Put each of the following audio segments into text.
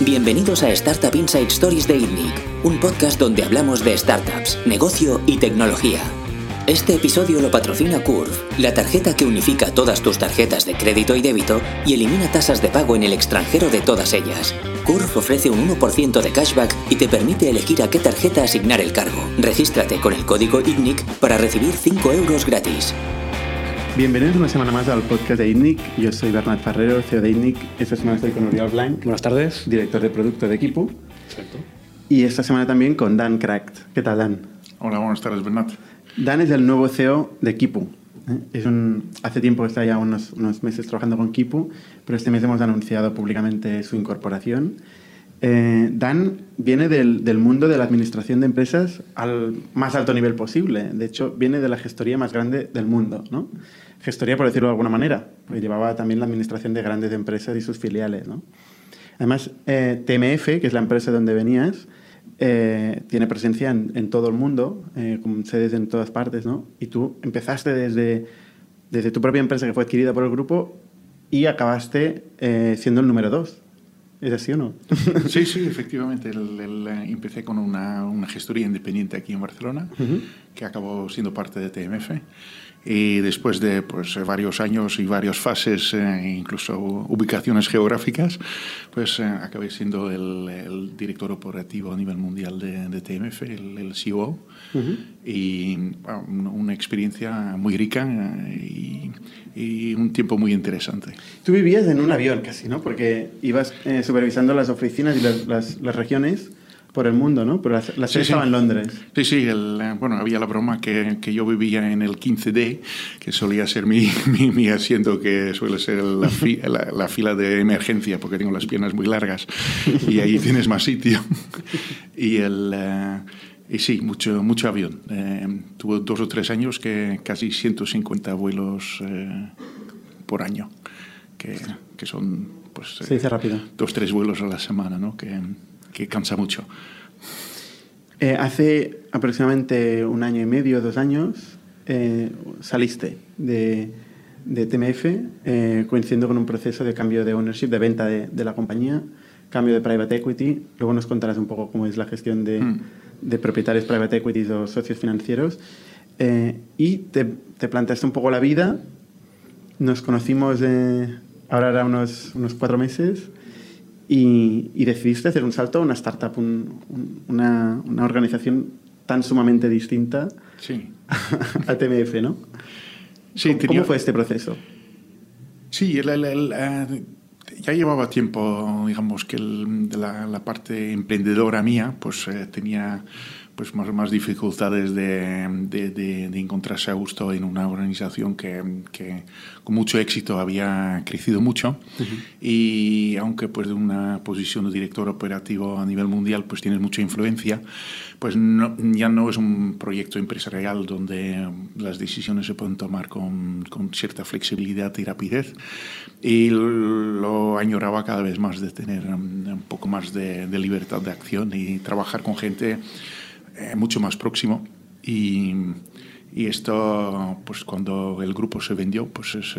Bienvenidos a Startup Inside Stories de ITNIC, un podcast donde hablamos de startups, negocio y tecnología. Este episodio lo patrocina Curve, la tarjeta que unifica todas tus tarjetas de crédito y débito y elimina tasas de pago en el extranjero de todas ellas. Curve ofrece un 1% de cashback y te permite elegir a qué tarjeta asignar el cargo. Regístrate con el código ITNIC para recibir 5 euros gratis. Bienvenidos una semana más al podcast de ITNIC. Yo soy Bernat Ferrero, CEO de ITNIC. Esta semana estoy con Uriel Blanc. Buenas tardes. Director de producto de Equipo. Exacto. Y esta semana también con Dan Cracked. ¿Qué tal, Dan? Hola, buenas tardes, Bernat. Dan es el nuevo CEO de Kipu. ¿eh? Es un, hace tiempo que está ya unos, unos meses trabajando con Kipu, pero este mes hemos anunciado públicamente su incorporación. Eh, Dan viene del, del, mundo de la administración de empresas al más alto nivel posible. De hecho, viene de la gestoría más grande del mundo. ¿no? Gestoría, por decirlo de alguna manera, porque llevaba también la administración de grandes empresas y sus filiales. ¿no? Además, eh, TMF, que es la empresa donde venías, eh, tiene presencia en, en, todo el mundo, eh, con sedes en todas partes, ¿no? Y tú empezaste desde, desde tu propia empresa que fue adquirida por el grupo y acabaste eh, siendo el número dos. ¿Es así o no? Sí, sí, efectivamente. El, el, empecé con una, una, gestoría independiente aquí en Barcelona, uh -huh. que acabó siendo parte de TMF. Y después de pues, varios años y varias fases, eh, incluso ubicaciones geográficas, pues eh, acabé siendo el, el, director operativo a nivel mundial de, de TMF, el, el CEO. Uh -huh. Y bueno, una experiencia muy rica y, y, un tiempo muy interesante. Tú vivías en un avión casi, ¿no? Porque ibas eh, supervisando las oficinas y las, las, las regiones por el mundo, ¿no? Pero la, sede sí, estaba sí. en Londres. Sí, sí, el, bueno, había la broma que, que, yo vivía en el 15D, que solía ser mi, mi, mi asiento, que suele ser la, fi, la, la, fila de emergencia, porque tengo las piernas muy largas y ahí tienes más sitio. Y el... Uh, y sí, mucho, mucho avión. Eh, tuve dos o tres años que casi 150 vuelos eh, por año, que, que son pues, Se dice rápido. dos tres vuelos a la semana, ¿no? que, que cansa mucho. Eh, hace aproximadamente un año y medio, dos años, eh, saliste de, de TMF eh, coincidiendo con un proceso de cambio de ownership, de venta de, de, la compañía, cambio de private equity. Luego nos contarás un poco cómo es la gestión de, mm. de propietarios private equity o socios financieros. Eh, y te, te, planteaste un poco la vida. Nos conocimos ahora era unos, unos cuatro meses y, y, decidiste hacer un salto a una startup, un, un, una, una, organización tan sumamente distinta sí. a TMF, ¿no? Sí, ¿Cómo, tenía... ¿Cómo, fue este proceso? Sí, el, el, el, uh, ya llevaba tiempo, digamos, que la, la, parte emprendedora mía, pues eh, tenía pues más, más dificultades de, de, de, de, encontrarse a gusto en una organización que, que con mucho éxito había crecido mucho uh -huh. y aunque pues de una posición de director operativo a nivel mundial pues tienes mucha influencia pues no, ya no es un proyecto empresarial donde las decisiones se pueden tomar con, con cierta flexibilidad y rapidez y lo añoraba cada vez más de tener un, poco más de libertad de acción y trabajar con gente eh, mucho más próximo y, y, esto, pues cuando el grupo se vendió, pues es,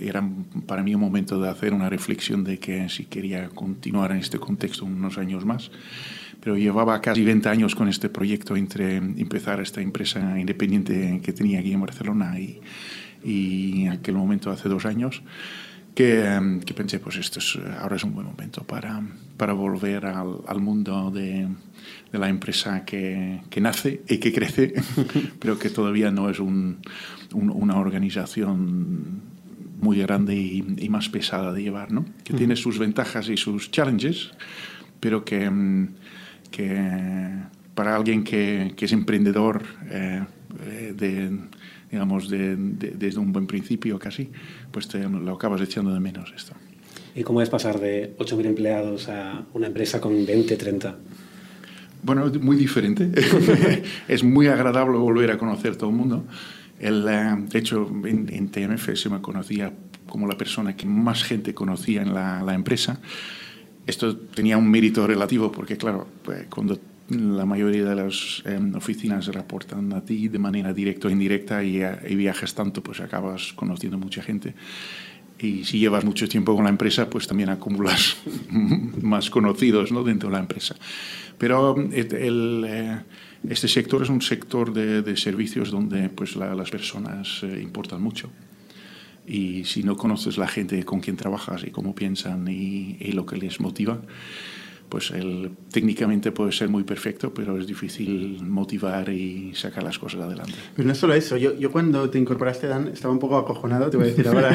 era para mí un momento de hacer una reflexión de que si quería continuar en este contexto unos años más. Pero llevaba casi 20 años con este proyecto entre empezar esta empresa independiente que tenía aquí en Barcelona y, y en aquel momento hace dos años. Que, que, pensé, pues esto es, ahora es un buen momento para, para volver al, al mundo de, de, la empresa que, que, nace y que crece, pero que todavía no es un, un, una organización muy grande y, y, más pesada de llevar, ¿no? que uh -huh. tiene sus ventajas y sus challenges, pero que, que para alguien que, que es emprendedor eh, de digamos, de, de, desde un buen principio casi, pues te, lo acabas echando de menos esto. ¿Y cómo es pasar de 8.000 empleados a una empresa con 20, 30? Bueno, muy diferente. es muy agradable volver a conocer todo el mundo. El, uh, de hecho, en, en, TMF se me conocía como la persona que más gente conocía en la, la empresa. Esto tenía un mérito relativo porque, claro, pues, cuando la mayoría de las eh, oficinas reportan a ti de manera directa o indirecta y, y, viajas tanto, pues acabas conociendo mucha gente. Y si llevas mucho tiempo con la empresa, pues también acumulas más conocidos ¿no? dentro de la empresa. Pero el, eh, este sector es un sector de, de servicios donde pues, las personas eh, importan mucho. Y si no conoces la gente con quien trabajas y cómo piensan y, y lo que les motiva, pues él técnicamente puede ser muy perfecto, pero es difícil motivar y sacar las cosas adelante. Pero no es solo eso, yo, yo cuando te incorporaste, Dan, estaba un poco acojonado, te voy a decir ahora.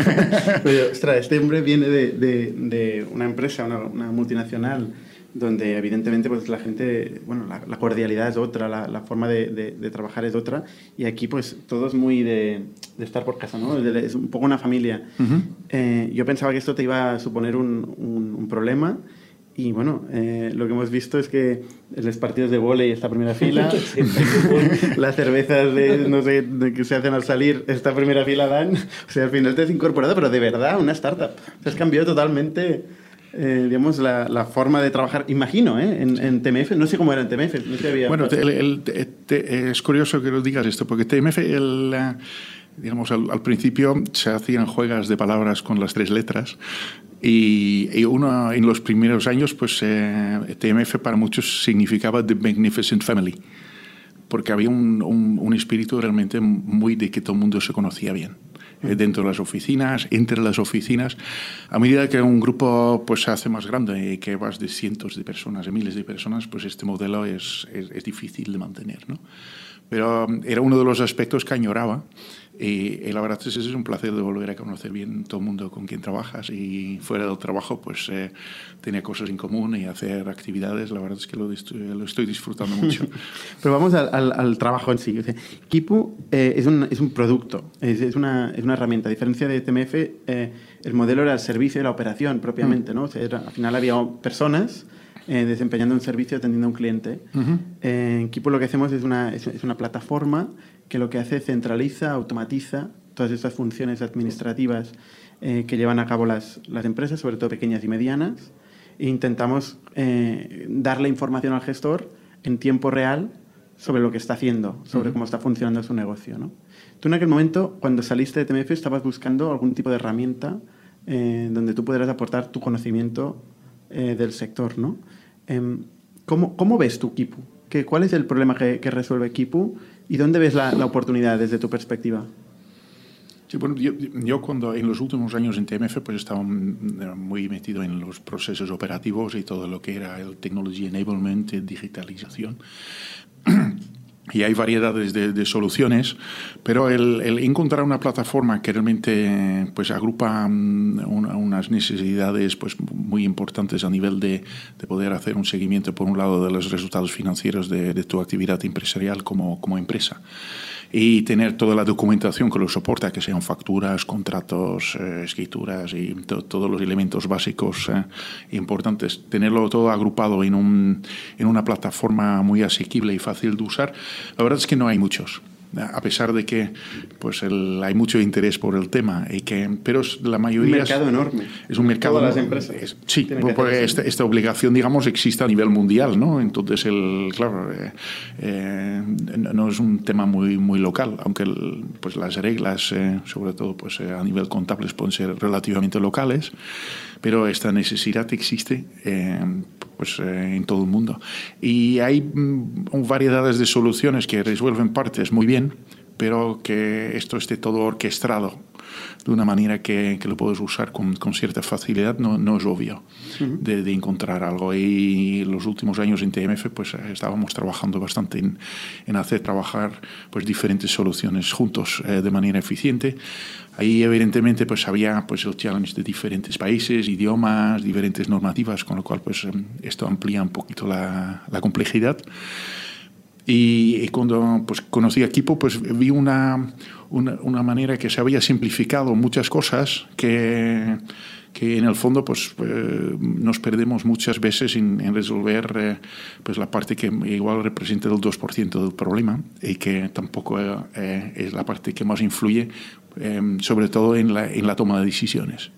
pero, ostras, este hombre viene de, de, de una empresa, una, una, multinacional, donde evidentemente pues la gente, bueno, la, la cordialidad es otra, la, la forma de, de, trabajar es otra, y aquí pues todo es muy de, estar por casa, ¿no? Es un poco una familia. Uh -huh. eh, yo pensaba que esto te iba a suponer un, un, un problema, y bueno, eh, lo que hemos visto es que los partidos de volei esta primera fila, las cervezas de, no sé, de que se hacen al salir esta primera fila dan, o sea, al final te has incorporado, pero de verdad, una startup. Te has cambiado totalmente, eh, digamos, la, la, forma de trabajar, imagino, ¿eh? en, en, TMF, no sé cómo era en TMF. No sé, había bueno, el, el, es curioso que lo digas esto, porque TMF, el... digamos, al, al, principio se hacían juegas de palabras con las tres letras y, y uno, en los primeros años, pues eh, TMF para muchos significaba The Magnificent Family, porque había un, un, un espíritu realmente muy de que todo el mundo se conocía bien eh, dentro de las oficinas, entre las oficinas. A medida que un grupo pues, se hace más grande y que vas de cientos de personas, de miles de personas, pues este modelo es, es, es difícil de mantener. ¿no? Pero era uno de los aspectos que añoraba y, y, la verdad es que es un placer de volver a conocer bien todo el mundo con quien trabajas y fuera del trabajo pues eh, tener cosas en común y hacer actividades. La verdad es que lo, lo estoy disfrutando mucho. Pero vamos al, al, al, trabajo en sí. O sea, Kipu eh, es, un, es un producto, es, es, una, es una herramienta. A diferencia de TMF, eh, el modelo era el servicio y la operación propiamente. Mm. ¿no? O sea, era, al final había personas eh, desempeñando un servicio atendiendo a un cliente. Uh -huh. eh, en Kipu lo que hacemos es una, es, es, una plataforma que lo que hace es centraliza, automatiza todas estas funciones administrativas eh, que llevan a cabo las, las, empresas, sobre todo pequeñas y medianas, e intentamos eh, darle información al gestor en tiempo real sobre lo que está haciendo, sobre uh -huh. cómo está funcionando su negocio. ¿no? Tú en aquel momento, cuando saliste de TMF, estabas buscando algún tipo de herramienta eh, donde tú pudieras aportar tu conocimiento eh, del sector. ¿no? ¿Cómo, ¿Cómo, ves tu Kipu? ¿Qué, ¿Cuál es el problema que, que, resuelve Kipu y dónde ves la, la oportunidad desde tu perspectiva? Sí, bueno, yo, yo, cuando en los últimos años en TMF pues estaba muy metido en los procesos operativos y todo lo que era el technology enablement, digitalización. Y hay variedades de, de soluciones, pero el, el, encontrar una plataforma que realmente pues, agrupa um, una, unas necesidades pues, muy importantes a nivel de, de, poder hacer un seguimiento, por un lado, de los resultados financieros de, de tu actividad empresarial como, como empresa y tener toda la documentación que lo soporta, que sean facturas, contratos, eh, escrituras y to todos los elementos básicos eh, importantes, tenerlo todo agrupado en, un, en una plataforma muy asequible y fácil de usar, la verdad es que no hay muchos a pesar de que pues el, hay mucho interés por el tema y que pero la mayoría un mercado es, enorme. es un mercado todas las empresas es, sí porque esta, esta, obligación digamos existe a nivel mundial no entonces el claro eh, eh, no es un tema muy muy local aunque el, pues las reglas eh, sobre todo pues eh, a nivel contable pueden ser relativamente locales pero esta necesidad existe eh, pues, eh, en todo el mundo. Y hay mm, variedades de soluciones que resuelven partes muy bien, pero que esto esté todo orquestado de una manera que, que lo puedes usar con, con, cierta facilidad no, no es obvio uh -huh. de, de, encontrar algo. Y los últimos años en TMF pues estábamos trabajando bastante en, en hacer trabajar pues diferentes soluciones juntos eh, de manera eficiente. Ahí evidentemente pues había pues el challenge de diferentes países, idiomas, diferentes normativas, con lo cual pues esto amplía un poquito la, la complejidad. Y, y, cuando pues, conocí a Equipo, pues vi una, una, una, manera que se había simplificado muchas cosas que, que en el fondo pues, eh, nos perdemos muchas veces en, en resolver eh, pues, la parte que igual representa el 2% del problema y que tampoco eh, es la parte que más influye, sobre todo en la, en la toma de decisiones.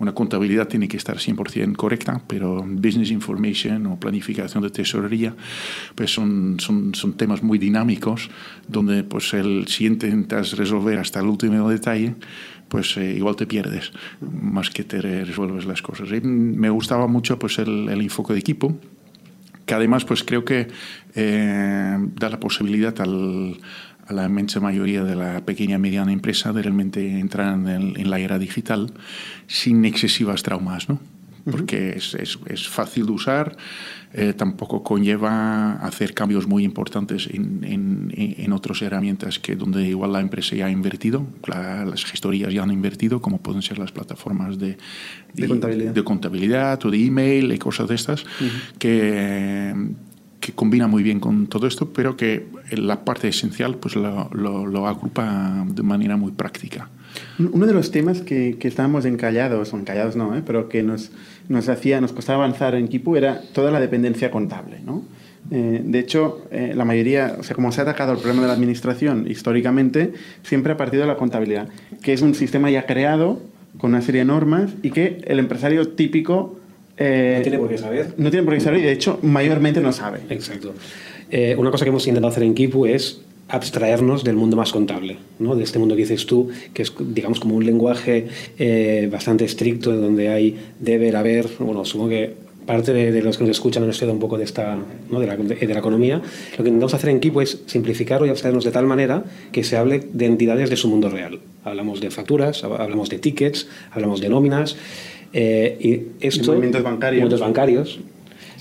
Eh, una contabilidad tiene que estar 100% correcta, pero business information o planificación de tesorería pues son, son, son temas muy dinámicos donde pues el, si intentas resolver hasta el último detalle, pues eh, igual te pierdes más que te resuelves las cosas. Y me gustaba mucho pues el, el enfoque de equipo, que además pues creo que eh, da la posibilidad al, a la inmensa mayoría de la pequeña y mediana empresa de realmente entrar en, el, en la era digital sin excesivas traumas, ¿no? porque es, es, es, fácil de usar, eh, tampoco conlleva hacer cambios muy importantes en, en, en, otras herramientas que donde igual la empresa ya ha invertido, la, las gestorías ya han invertido, como pueden ser las plataformas de, de, de contabilidad. de, contabilidad o de email y cosas de estas, uh -huh. que que combina muy bien con todo esto, pero que la parte esencial pues lo, agrupa de manera muy práctica. Uno de los temas que, que estábamos encallados, o encallados no, ¿eh? pero que nos, nos, hacía, nos costaba avanzar en Kipu era toda la dependencia contable. ¿no? Eh, de hecho, eh, la mayoría, o sea, como se ha atacado el problema de la administración históricamente, siempre ha partido de la contabilidad, que es un sistema ya creado con una serie de normas y que el empresario típico eh, no tiene por qué saber. No tiene por qué saber y de hecho mayormente no sabe. Exacto. Eh, una cosa que hemos intentado hacer en Kipu es abstraernos del mundo más contable, ¿no? de este mundo que dices tú, que es digamos como un lenguaje eh, bastante estricto, donde hay deber, haber, bueno, supongo que parte de, de, los que nos escuchan han estudiado un poco de, esta, ¿no? de, la, de, de, la, economía, lo que intentamos hacer en Kipu es simplificarlo y abstraernos de tal manera que se hable de entidades de su mundo real. Hablamos de facturas, hablamos de tickets, hablamos de nóminas, eh, y esto, de movimientos bancarios. Movimientos bancarios.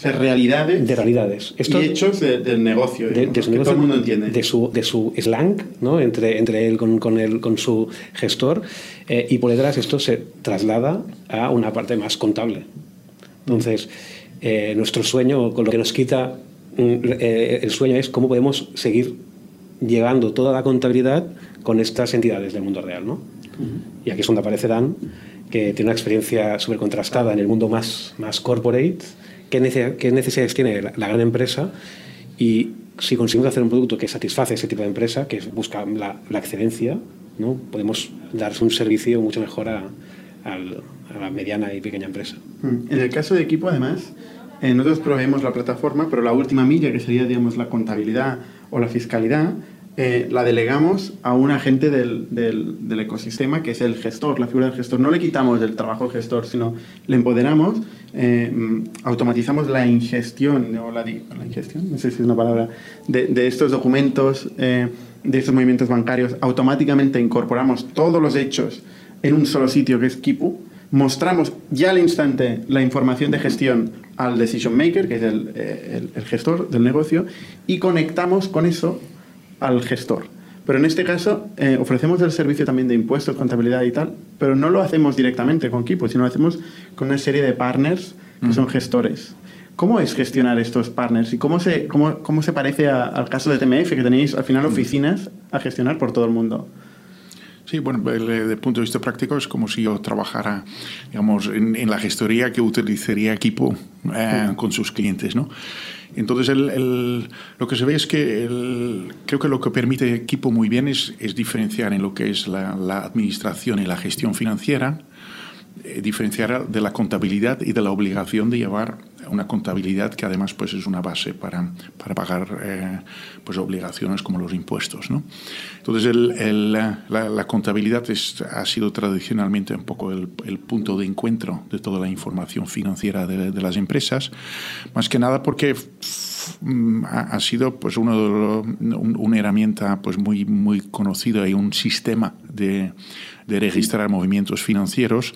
De realidades. De realidades. Esto, y hechos de, del negocio. De, de su que negocio, todo el mundo entiende. De su, de su slang, ¿no? entre, entre él con, con, con su gestor. Eh, y por detrás esto se traslada a una parte más contable. Entonces, eh, nuestro sueño, con lo que nos quita eh, el sueño, es cómo podemos seguir llevando toda la contabilidad con estas entidades del mundo real. ¿no? Uh -huh. Y aquí es donde aparece Dan que tiene una experiencia súper contrastada en el mundo más, más corporate, qué, nece qué necesidades tiene la, la, gran empresa y si conseguimos hacer un producto que satisface ese tipo de empresa, que busca la, la excelencia, ¿no? podemos dar un servicio mucho mejor a, a, la mediana y pequeña empresa. En el caso de equipo, además, eh, nosotros proveemos la plataforma, pero la última milla, que sería digamos, la contabilidad o la fiscalidad, eh, la delegamos a un agente del, del, ecosistema que es el gestor, la figura del gestor. No le quitamos el trabajo al gestor, sino le empoderamos, eh, automatizamos la ingestión, o la, la, ingestión, no sé si es una palabra, de, de estos documentos, eh, de estos movimientos bancarios. Automáticamente incorporamos todos los hechos en un solo sitio que es Kipu. Mostramos ya al instante la información de gestión al decision maker, que es el, el, el gestor del negocio, y conectamos con eso al gestor. Pero en este caso eh, ofrecemos el servicio también de impuestos, contabilidad y tal, pero no lo hacemos directamente con Kipo, sino lo hacemos con una serie de partners que mm. son gestores. ¿Cómo es gestionar estos partners y cómo se, cómo, cómo se parece a, al caso de TMF, que tenéis al final oficinas a gestionar por todo el mundo? Sí, bueno, desde el punto de vista práctico es como si yo trabajara, digamos, en, en la gestoría que utilizaría equipo eh, sí. con sus clientes, ¿no? Entonces, el, el, lo que se ve es que el, creo que lo que permite equipo muy bien es, es diferenciar en lo que es la, la, administración y la gestión financiera, diferenciar de la contabilidad y de la obligación de llevar una contabilidad que además pues, es una base para, para pagar eh, pues, obligaciones como los impuestos. ¿no? Entonces, la, contabilidad es, ha sido tradicionalmente un poco el, punto de encuentro de toda la información financiera de, las empresas, más que nada porque ha, ha sido pues, uno de una herramienta pues, muy, muy conocida y un sistema de, de registrar movimientos financieros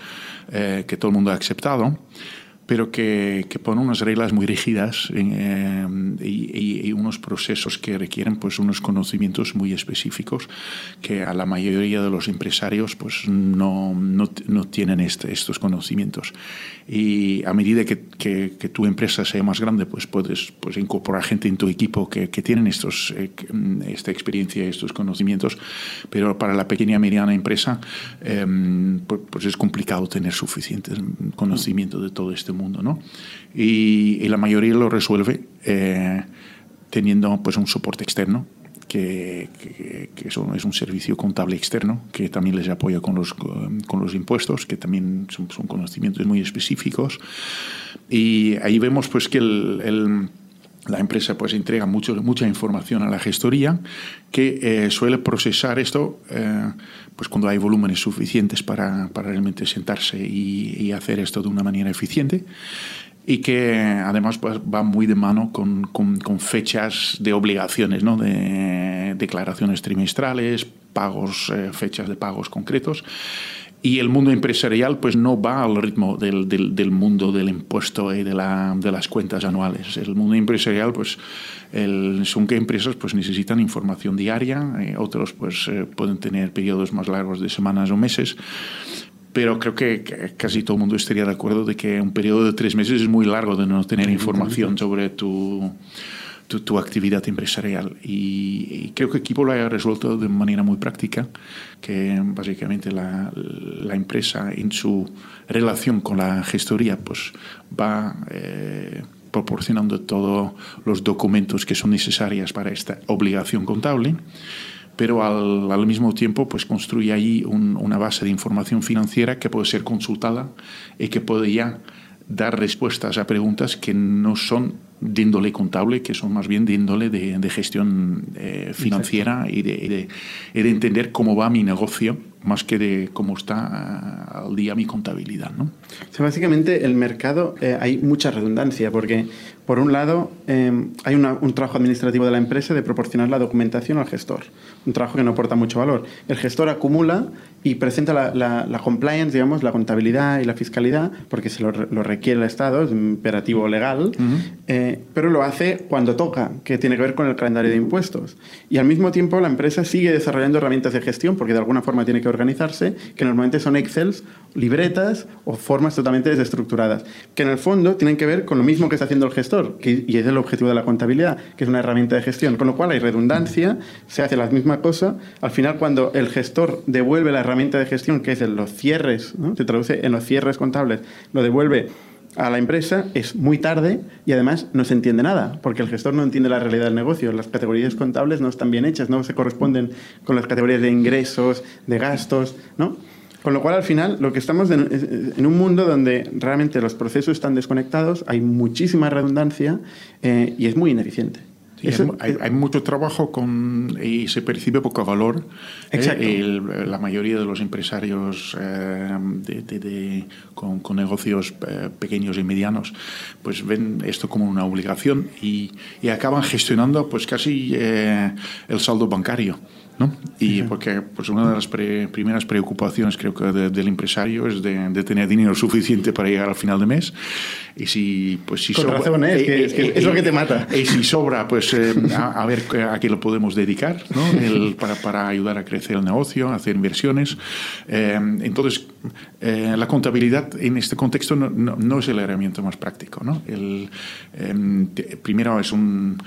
eh, que todo el mundo ha aceptado pero que, que, pone unas reglas muy rígidas eh, y, y, unos procesos que requieren pues, unos conocimientos muy específicos que a la mayoría de los empresarios pues, no, no, no tienen este, estos conocimientos. Y a medida que, que, que, tu empresa sea más grande, pues puedes pues, incorporar gente en tu equipo que, tienen estos, eh, esta experiencia, estos conocimientos, pero para la pequeña y mediana empresa eh, pues, es complicado tener suficiente conocimiento de todo este mundo, ¿no? Y, y la mayoría lo resuelve eh, teniendo pues un soporte externo que, que, es un servicio contable externo que también les apoya con los, con los impuestos, que también son, son conocimientos muy específicos. Y ahí vemos pues que el, la empresa pues entrega mucho, mucha información a la gestoría que eh, suele procesar esto eh, pues cuando hay volúmenes suficientes para, para realmente sentarse y, y, hacer esto de una manera eficiente y que además pues, va muy de mano con, con, con fechas de obligaciones, ¿no? de declaraciones trimestrales, pagos, eh, fechas de pagos concretos. Y el mundo empresarial pues no va al ritmo del, del, del mundo del impuesto y de, la, de, las cuentas anuales. El mundo empresarial pues el, son que empresas pues necesitan información diaria, eh, otros pues eh, pueden tener periodos más largos de semanas o meses pero creo que casi todo el mundo estaría de acuerdo de que un periodo de tres meses es muy largo de no tener información sobre tu, tu, tu actividad empresarial. Y, y, creo que Equipo lo haya resuelto de manera muy práctica, que básicamente la, la empresa en su relación con la gestoría pues va... Eh, proporcionando todos los documentos que son necesarios para esta obligación contable pero al, al, mismo tiempo pues construye ahí un, una base de información financiera que puede ser consultada y que puede ya dar respuestas a preguntas que no son de índole contable, que son más bien de índole de, de gestión eh, financiera y de, de, y de, entender cómo va mi negocio, más que de cómo está uh, al día mi contabilidad. ¿no? O sea, básicamente el mercado eh, hay mucha redundancia, porque por un lado eh, hay una, un trabajo administrativo de la empresa de proporcionar la documentación al gestor, un trabajo que no aporta mucho valor. El gestor acumula y presenta la, la, la compliance, digamos, la contabilidad y la fiscalidad, porque se lo, lo requiere el Estado, es un imperativo legal, uh -huh. eh, pero lo hace cuando toca, que tiene que ver con el calendario de impuestos. Y al mismo tiempo la empresa sigue desarrollando herramientas de gestión, porque de alguna forma tiene que organizarse, que normalmente son Excels, libretas o formas totalmente desestructuradas, que en el fondo tienen que ver con lo mismo que está haciendo el gestor, que, y es el objetivo de la contabilidad, que es una herramienta de gestión, con lo cual hay redundancia, se hace la cosa, al final cuando el gestor devuelve la herramienta de gestión, que es en los cierres, ¿no? se traduce en los cierres contables, lo devuelve a la empresa es muy tarde y además no se entiende nada, porque el gestor no entiende la realidad del negocio. Las categorías contables no están bien hechas, no se corresponden con las categorías de ingresos, de gastos, ¿no? Con lo cual, al final, lo que estamos en, en un mundo donde realmente los procesos están desconectados, hay muchísima redundancia eh, y es muy ineficiente. Sí, Eso, hay, hay, mucho trabajo con, y se percibe poco valor. Exacto. Eh, el, la mayoría de los empresarios eh, de, de, de, con, con, negocios eh, pequeños y medianos pues ven esto como una obligación y, y acaban gestionando pues casi eh, el saldo bancario. ¿No? Y porque pues una de las pre primeras preocupaciones creo que de, del empresario es de, de, tener dinero suficiente para llegar al final de mes y si pues si Con sobra, razón, ¿eh? es, que, es, que es, lo que te mata y si sobra pues eh, a, a, ver a qué lo podemos dedicar ¿no? el, para, para ayudar a crecer el negocio hacer inversiones eh, entonces eh, la contabilidad en este contexto no, no, no, es el herramienta más práctico ¿no? el, primero es un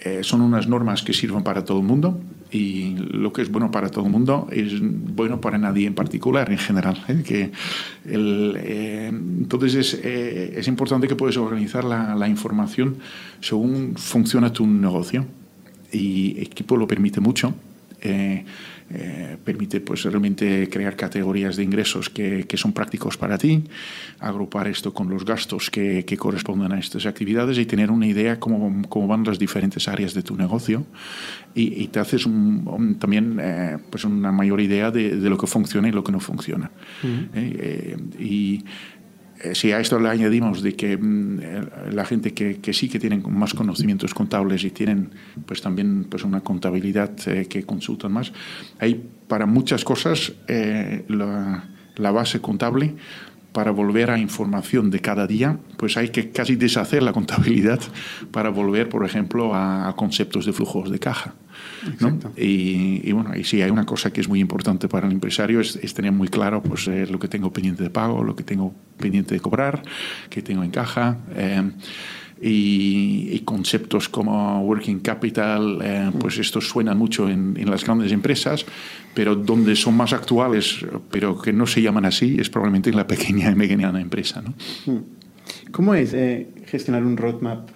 eh, son unas normas que sirven para todo el mundo y lo que es bueno para todo el mundo es bueno para nadie en particular, en general. ¿eh? Que eh, entonces es, eh, es, importante que puedas organizar la, la, información según funciona tu negocio y Equipo lo permite mucho. Eh, eh, permite pues realmente crear categorías de ingresos que, que, son prácticos para ti, agrupar esto con los gastos que, que corresponden a estas actividades y tener una idea cómo, cómo van las diferentes áreas de tu negocio y, y te haces un, un, también eh, pues una mayor idea de, de, lo que funciona y lo que no funciona. Uh -huh. y eh, si a esto le añadimos de que mm, la gente que, que, sí que tienen más conocimientos contables y tienen pues también pues una contabilidad eh, que consultan más, hay para muchas cosas eh, la, la, base contable para volver a información de cada día, pues hay que casi deshacer la contabilidad para volver, por ejemplo, a, a conceptos de flujos de caja. ¿no? Y, y, bueno, y sí, hay una cosa que es muy importante para el empresario, es, es tener muy claro pues, eh, lo que tengo pendiente de pago, lo que tengo pendiente de cobrar, que tengo en caja. Eh, y, y, conceptos como working capital, eh, pues estos suenan mucho en, en, las grandes empresas, pero donde son más actuales, pero que no se llaman así, es probablemente en la pequeña y mediana empresa. ¿no? ¿Cómo es eh, gestionar un roadmap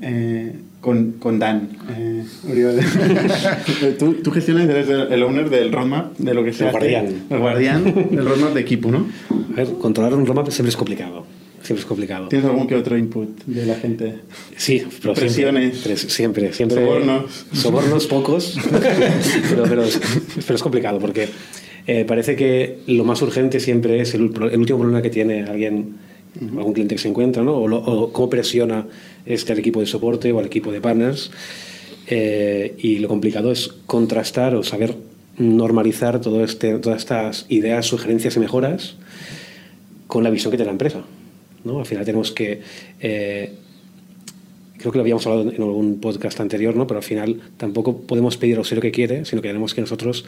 eh, con, con, Dan. Eh, tú, tú, gestionas, eres el owner del roadmap, de lo que sea. El guardián. El guardián del roadmap de equipo, ¿no? A ver, controlar un roadmap siempre es complicado. Siempre es complicado. ¿Tienes algún que otro input de la gente? Sí, pero Presiones. Siempre, siempre. Sobornos. Sobornos pocos, pero, pero, pero, es complicado porque eh, parece que lo más urgente siempre es el, el último problema que tiene alguien algún cliente que se encuentra, ¿no? o, cómo presiona este al equipo de soporte o al equipo de partners. Eh, y lo complicado es contrastar o saber normalizar todo este, todas estas ideas, sugerencias y mejoras con la visión que tiene la empresa. ¿No? Al final tenemos que... Eh, creo que lo habíamos hablado en algún podcast anterior, ¿no? pero al final tampoco podemos pedir al lo que quiere, sino que tenemos que nosotros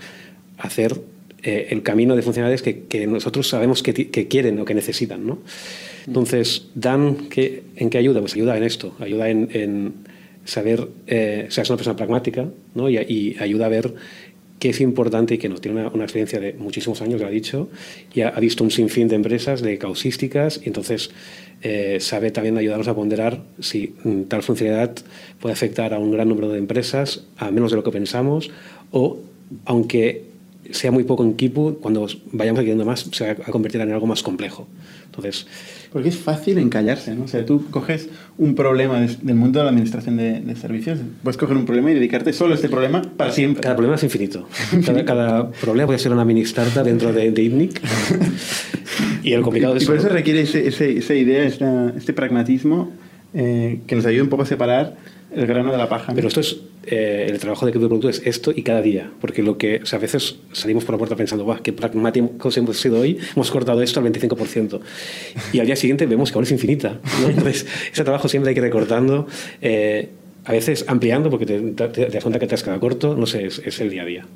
hacer eh, el camino de funcionalidades que, que nosotros sabemos que, que, quieren o que necesitan. ¿no? Entonces, Dan, ¿qué, ¿en qué ayuda? Pues ayuda en esto, ayuda en, saber, eh, o sea, es una persona pragmática ¿no? y, ayuda a ver qué es importante y que no. Tiene una, experiencia de muchísimos años, lo ha dicho, y ha, visto un sinfín de empresas, de causísticas, y entonces eh, sabe también ayudarnos a ponderar si mm, tal funcionalidad puede afectar a un gran número de empresas, a menos de lo que pensamos, o aunque sea muy poco en Kipu, cuando vayamos adquiriendo más, se va a convertir en algo más complejo. Entonces, porque es fácil encallarse, ¿no? O sea, tú coges un problema del mundo de la administración de, servicios, puedes coger un problema y dedicarte solo a este problema para siempre. Cada problema es infinito. Cada, problema puede ser una mini startup dentro de, de ITNIC. y el complicado es... Y por eso requiere ese, esa idea, este pragmatismo eh, que nos ayude un poco a separar el grano de la paja. Pero esto es, eh, el trabajo de equipo de producto es esto y cada día, porque lo que, o sea, a veces salimos por la puerta pensando, ¡guau, qué pragmáticos hemos sido hoy! Hemos cortado esto al 25%. Y al día siguiente vemos que ahora es infinita. Entonces, ese trabajo siempre hay que ir recortando, eh, a veces ampliando, porque te, das cuenta que te has quedado corto, no sé, es, el día a día.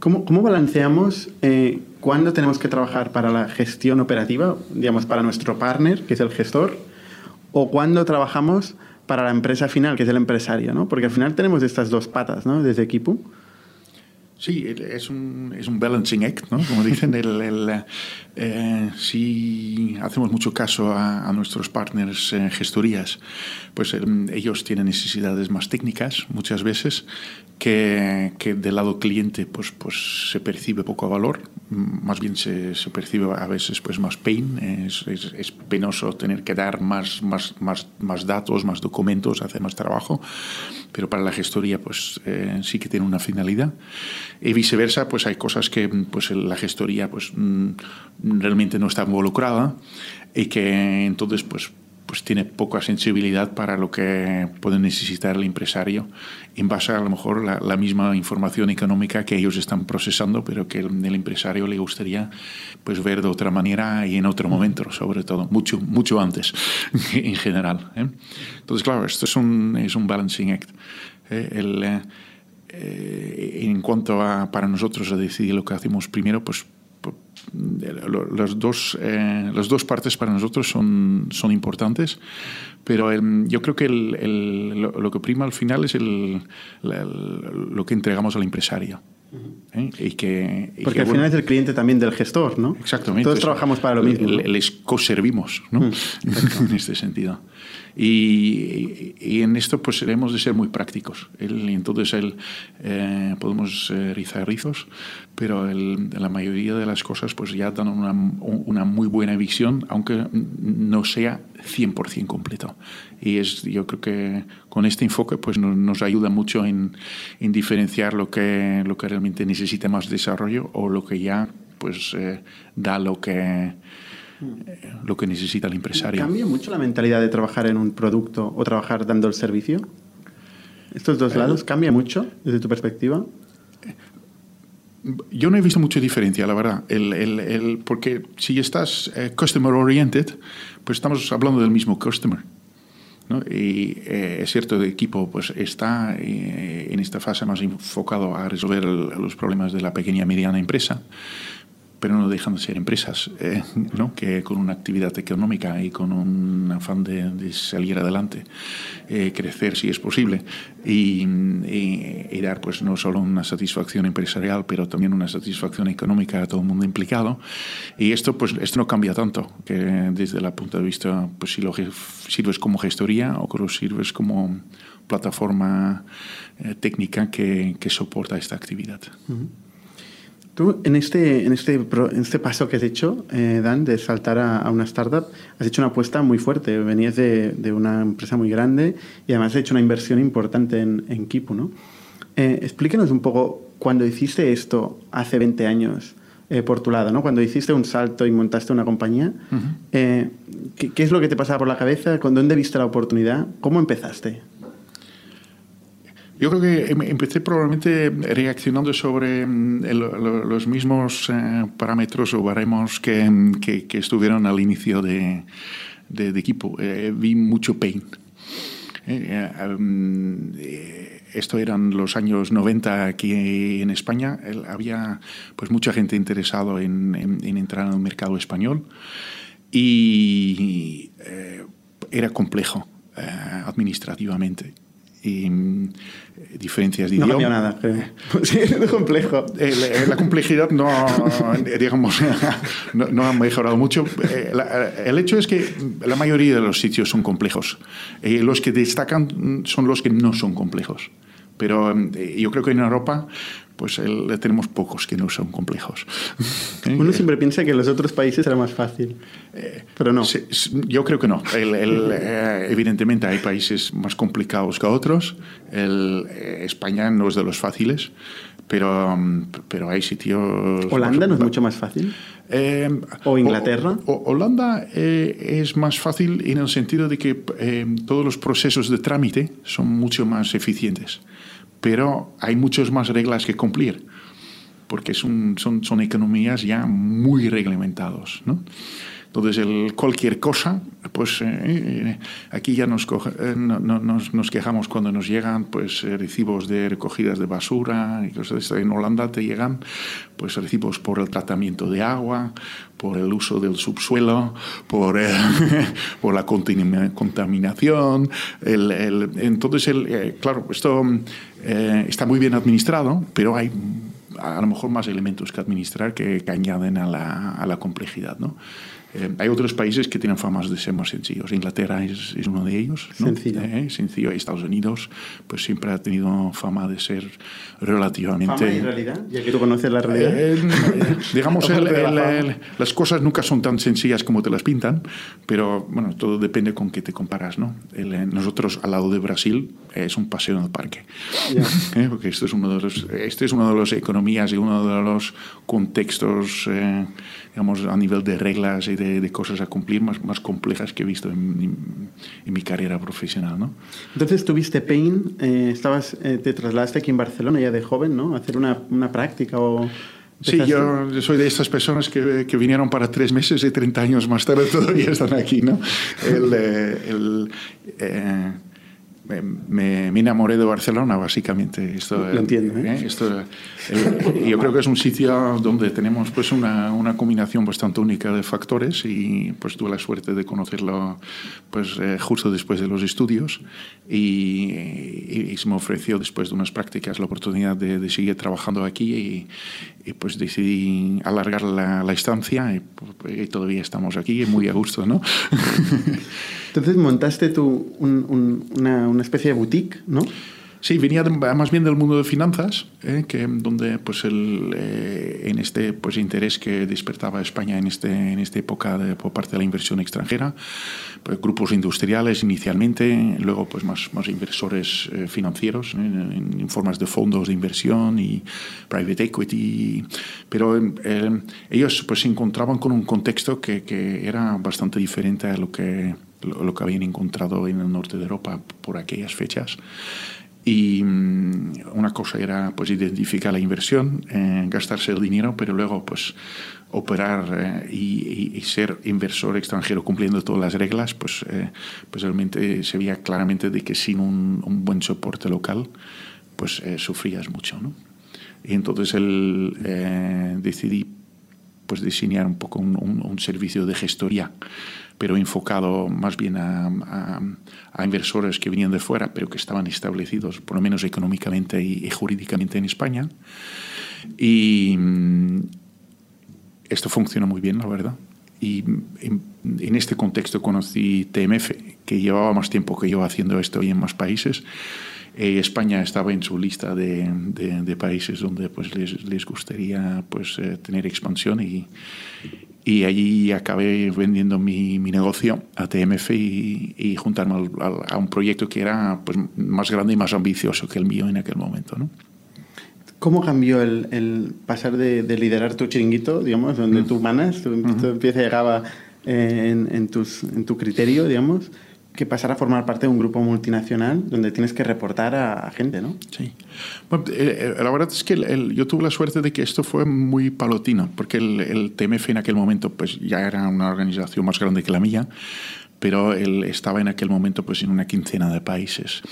¿Cómo, cómo balanceamos eh, cuándo tenemos que trabajar para la gestión operativa, digamos, para nuestro partner, que es el gestor, o cuándo trabajamos para la empresa final, que es el empresario, ¿no? Porque al final tenemos estas dos patas, ¿no? Desde equipo. Sí, es un, es un balancing act, ¿no? Como dicen, el, eh, si hacemos mucho caso a, nuestros partners en gestorías, pues em, ellos tienen necesidades más técnicas muchas veces que, que, del lado cliente pues, pues se percibe poco valor, más bien se, se percibe a veces pues más pain, es, es, penoso tener que dar más, más, más, más datos, más documentos, hacer más trabajo, pero para la gestoría pues eh, sí que tiene una finalidad. Y viceversa, pues hay cosas que pues la gestoría pues mm, realmente no está involucrada y que entonces pues pues tiene poca sensibilidad para lo que puede necesitar el empresario en base a, lo mejor la, la, misma información económica que ellos están procesando, pero que el, empresario le gustaría pues ver de otra manera y en otro momento, sobre todo, mucho, mucho antes en general. ¿eh? Entonces, claro, esto es un, es un balancing act. ¿eh? Eh, en cuanto a para nosotros a decidir lo que hacemos primero, pues las dos, eh, las dos partes para nosotros son, son importantes, pero yo creo que el, lo, que prima al final es el, lo que entregamos al empresario. ¿eh? Y que, Porque al final es el cliente también del gestor, ¿no? Exactamente. Todos trabajamos para lo mismo. Les co-servimos, ¿no? Mm, en este sentido. Y, y, en esto pues hemos de ser muy prácticos. Entonces eh, podemos eh, rizar rizos, pero la mayoría de las cosas pues ya dan una, una muy buena visión, aunque no sea 100% completo. Y es, yo creo que con este enfoque pues nos, ayuda mucho en, en, diferenciar lo que, lo que realmente necesita más desarrollo o lo que ya pues eh, da lo que lo que necesita el empresario. ¿Cambia mucho la mentalidad de trabajar en un producto o trabajar dando el servicio? ¿Estos dos lados cambia mucho desde tu perspectiva? Yo no he visto mucha diferencia, la verdad. El, el, el, porque si estás eh, customer oriented, pues estamos hablando del mismo customer. ¿no? Y eh, es cierto, el equipo pues, está en esta fase más enfocado a resolver los problemas de la pequeña y mediana empresa, pero no dejan de ser empresas, eh, ¿no? que con una actividad económica y con un afán de, salir adelante, eh, crecer si es posible y, y, dar pues no solo una satisfacción empresarial, pero también una satisfacción económica a todo el mundo implicado. Y esto pues esto no cambia tanto, que desde el punto de vista, pues si lo sirves como gestoría o que lo sirves como plataforma eh, técnica que, que, soporta esta actividad. Tú, en este, en este, en este paso que has hecho, eh, Dan, de saltar a, una startup, has hecho una apuesta muy fuerte. Venías de, de, una empresa muy grande y además has hecho una inversión importante en, en Kipu, ¿no? Eh, explíquenos un poco, cuando hiciste esto hace 20 años, eh, por tu lado, ¿no? Cuando hiciste un salto y montaste una compañía, ¿qué, ¿qué, es lo que te pasaba por la cabeza? ¿Con dónde viste la oportunidad? ¿Cómo empezaste? Yo creo que em, empecé probablemente reaccionando sobre mm, los mismos eh, parámetros o baremos que, mm, que, que, estuvieron al inicio de, de, equipo. Eh, vi mucho pain. Eh, em, esto eran los años 90 aquí en España. Había pues mucha gente interesada en, en, entrar en el mercado español y era complejo administrativamente y mm, diferencias de no idioma. No nada, Sí, es complejo. Eh, la, complejidad no, digamos, no, ha mejorado mucho. Eh, el hecho es que la mayoría de los sitios son complejos. eh, los que destacan son los que no son complejos. Pero yo creo que en Europa pues el, tenemos pocos que no son complejos. Uno siempre piensa que en los otros países era más fácil, pero no. yo creo que no. Eh, evidentemente hay países más complicados que otros. El, eh, España no es de los fáciles, pero, pero hay sitios... ¿Holanda no es mucho más fácil? Eh, ¿O Inglaterra? Holanda es más fácil en el sentido de que todos los procesos de trámite son mucho más eficientes pero hay muchas más reglas que cumplir, porque son, son, son economías ya muy reglamentadas. ¿no? Entonces, el, cualquier cosa, pues eh, eh, aquí ya nos, eh, nos, nos, quejamos cuando nos llegan pues, recibos de recogidas de basura y cosas de. En Holanda te llegan pues, recibos por el tratamiento de agua, por el uso del subsuelo, por, por la contaminación. El, el, entonces, el, claro, esto está muy bien administrado, pero hay a lo mejor más elementos que administrar que, que añaden a la, a la complejidad. ¿no? Eh, hay otros países que tienen famas de ser más sencillos. Inglaterra es, es uno de ellos. ¿no? Sencillo. Eh, sencillo. Estados Unidos pues siempre ha tenido fama de ser relativamente... ¿Fama y realidad? Ya que tú conoces la realidad. Eh, digamos, el, el, las cosas nunca son tan sencillas como te las pintan, pero bueno, todo depende con qué te comparas. ¿no? nosotros al lado de Brasil es un paseo en el parque. Yeah. Porque esto es uno de los, este es uno de las economías y uno de los contextos digamos, a nivel de reglas y de, de cosas a cumplir más, más, complejas que he visto en, en, mi carrera profesional. ¿no? Entonces tuviste Pain, eh, estabas, eh, te trasladaste aquí en Barcelona ya de joven, ¿no? A hacer una, una práctica o... Sí, yo, yo, soy de estas personas que, que, vinieron para tres meses y 30 años más tarde todavía están aquí, ¿no? El, eh, el, eh, me, me, enamoré de Barcelona, básicamente. Esto, Lo entiendo. ¿eh? ¿eh? Esto, eh, yo creo que es un sitio donde tenemos pues, una, una, combinación bastante única de factores y pues tuve la suerte de conocerlo pues, eh, justo después de los estudios y, y, y, se me ofreció después de unas prácticas la oportunidad de, de seguir trabajando aquí y, y, pues decidí alargar la, la estancia y, y, todavía estamos aquí muy a gusto, ¿no? Entonces montaste tú un, un, una, una, especie de boutique, ¿no? Sí, venía de, más bien del mundo de finanzas, eh, que, donde pues el, eh, en este pues, interés que despertaba España en, este, en esta época de, por parte de la inversión extranjera, pues, grupos industriales inicialmente, luego pues, más, más inversores eh, financieros en, en, formas de fondos de inversión y private equity, pero ellos pues, se encontraban con un contexto que, que era bastante diferente a lo que lo, lo, que habían encontrado en el norte de Europa por aquellas fechas. Y um, una cosa era pues identificar la inversión, eh, gastarse el dinero, pero luego pues operar eh, y, y, ser inversor extranjero cumpliendo todas las reglas, pues, eh, pues realmente se veía claramente de que sin un, un buen soporte local, pues sufrías mucho. ¿no? Y entonces él decidí pues diseñar un poco un, un, servicio de gestoría, pero enfocado más bien a, a, a, inversores que venían de fuera, pero que estaban establecidos, por lo menos económicamente y, y jurídicamente en España. Y mm, esto funcionó muy bien, la verdad. Y en, en, este contexto conocí TMF, que llevaba más tiempo que yo haciendo esto y en más países. Eh, España estaba en su lista de, de, de países donde pues, les, les gustaría pues, eh, tener expansión y, y allí acabé vendiendo mi, mi negocio a TMF y, y juntarme al, a un proyecto que era pues, más grande y más ambicioso que el mío en aquel momento. ¿no? ¿Cómo cambió el, el pasar de, de, liderar tu chiringuito, digamos, donde mm. tú manas, tú, mm. tú empiezas llegaba eh, en, en, tus, en tu criterio, digamos, que pasar a formar parte de un grupo multinacional donde tienes que reportar a, a gente, ¿no? Sí. Bueno, eh, la verdad es que el, el, yo tuve la suerte de que esto fue muy palotino, porque el, el, TMF en aquel momento pues ya era una organización más grande que la mía, pero él estaba en aquel momento pues en una quincena de países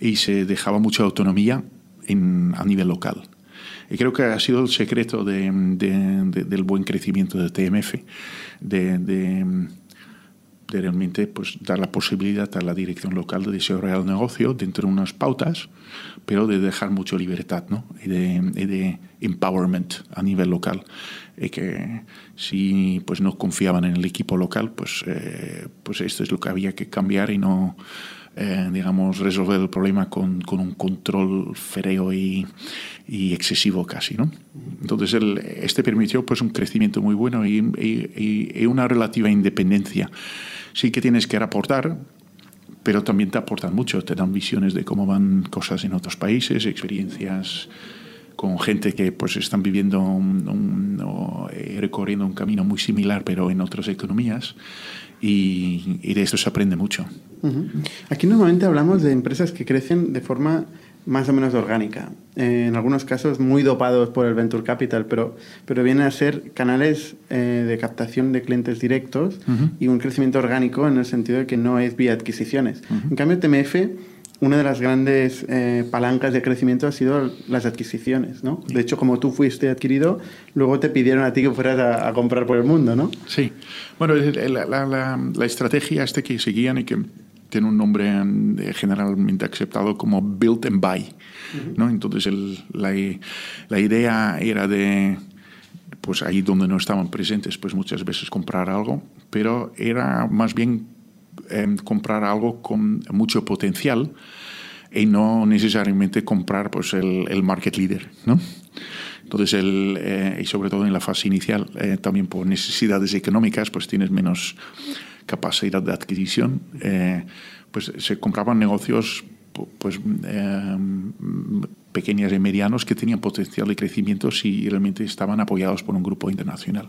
y se dejaba mucha autonomía en, a nivel local. Y creo que ha sido el secreto de, de, de, del buen crecimiento de TMF, de, de realmente pues, dar la posibilidad a la dirección local de desarrollar el negocio dentro de unas pautas, pero de dejar mucha libertad ¿no? y, de, y de empowerment a nivel local. Y que si pues, no confiaban en el equipo local, pues, eh, pues esto es lo que había que cambiar y no eh, digamos, resolver el problema con, con un control férreo y, y, excesivo casi, ¿no? Entonces, el, este permitió pues, un crecimiento muy bueno y, y, y, una relativa independencia. Sí que tienes que aportar, pero también te aportan mucho, te dan visiones de cómo van cosas en otros países, experiencias con gente que pues están viviendo un, o, eh, recorriendo un camino muy similar pero en otras economías. Y, de esto se aprende mucho. Aquí normalmente hablamos de empresas que crecen de forma más o menos orgánica, eh, en algunos casos muy dopados por el venture capital, pero, pero vienen a ser canales eh, de captación de clientes directos uh -huh. y un crecimiento orgánico en el sentido de que no es vía adquisiciones. Uh -huh. En cambio, TMF una de las grandes eh, palancas de crecimiento ha sido las adquisiciones, ¿no? De hecho, como tú fuiste adquirido, luego te pidieron a ti que fueras a, a comprar por el mundo, ¿no? Sí. Bueno, la, la, la, la estrategia este que seguían y que tiene un nombre generalmente aceptado como build and buy, uh -huh. ¿no? Entonces, el, la, la idea era de pues ahí donde no estaban presentes, pues muchas veces comprar algo, pero era más bien eh, comprar algo con mucho potencial y no necesariamente comprar pues, el, el market leader. ¿no? Entonces, el, eh, y sobre todo en la fase inicial, eh, también por necesidades económicas, pues tienes menos capacidad de adquisición. Eh, pues se compraban negocios pues, eh, pequeños y medianos que tenían potencial de crecimiento si realmente estaban apoyados por un grupo internacional.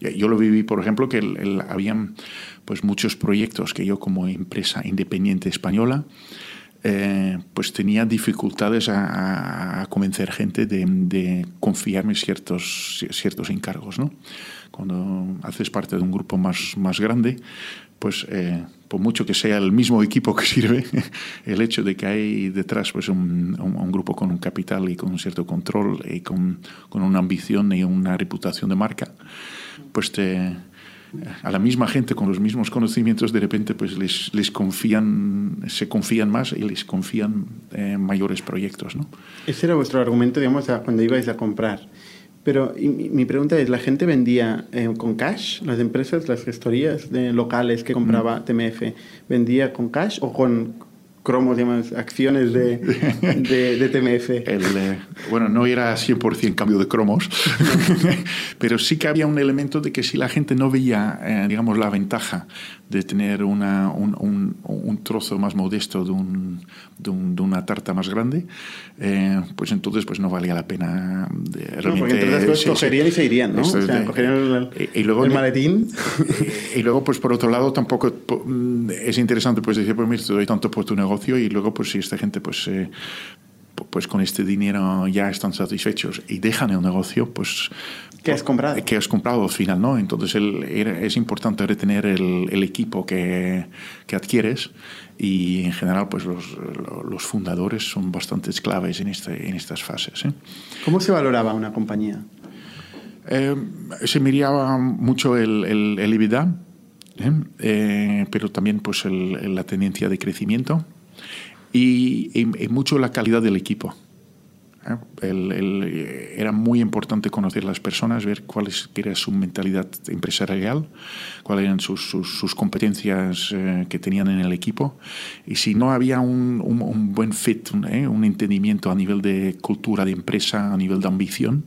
Yo lo viví, por ejemplo, que el, el, habían pues, muchos proyectos que yo como empresa independiente española eh, pues tenía dificultades a, a convencer gente de, de, confiarme ciertos, ciertos encargos. ¿no? Cuando haces parte de un grupo más, más grande, pues eh, por mucho que sea el mismo equipo que sirve, el hecho de que hay detrás pues, un, un, un grupo con un capital y con un cierto control y con, con una ambición y una reputación de marca, pues te, a la misma gente con los mismos conocimientos de repente pues les, les confían, se confían más y les confían eh, mayores proyectos. ¿no? Ese era vuestro argumento, digamos, cuando ibais a comprar. Pero y, mi pregunta es, ¿la gente vendía eh, con cash? ¿Las empresas, las gestorías de locales que compraba. TMF, vendía con cash o con, cromos, digamos, acciones de, de, de TMF. El, eh, bueno, no era 100% cambio de cromos, pero sí que había un elemento de que si la gente no veía, eh, digamos, la ventaja de tener una, un, un, un, trozo más modesto de, un, de, un, de, una tarta más grande, eh, pues entonces pues no valía la pena. De, realmente, no, porque entre otras cogerían y se irían, ¿no? o sea, cogerían el, y, y luego, el maletín. Y, y, luego, pues por otro lado, tampoco mm, es interesante pues decir, pues mira, te doy tanto por tu negocio y luego, pues si esta gente, pues... Eh, pues con este dinero ya están satisfechos y dejan el negocio, pues... ¿Qué has comprado? ¿Qué has comprado al final, no? Entonces el, es importante retener el, el equipo que, que, adquieres y en general pues los, los, fundadores son bastante claves en, este, en estas fases. ¿eh? ¿Cómo se valoraba una compañía? Eh, se miraba mucho el, el, el EBITDA, ¿eh? Eh, pero también pues la tendencia de crecimiento y, y, y mucho la calidad del equipo. ¿Eh? El, el, era muy importante conocer las personas, ver cuál es, era su mentalidad empresarial, cuáles eran sus, sus, sus competencias eh, que tenían en el equipo. Y si no había un, un, un buen fit, un, eh, un entendimiento a nivel de cultura de empresa, a nivel de ambición,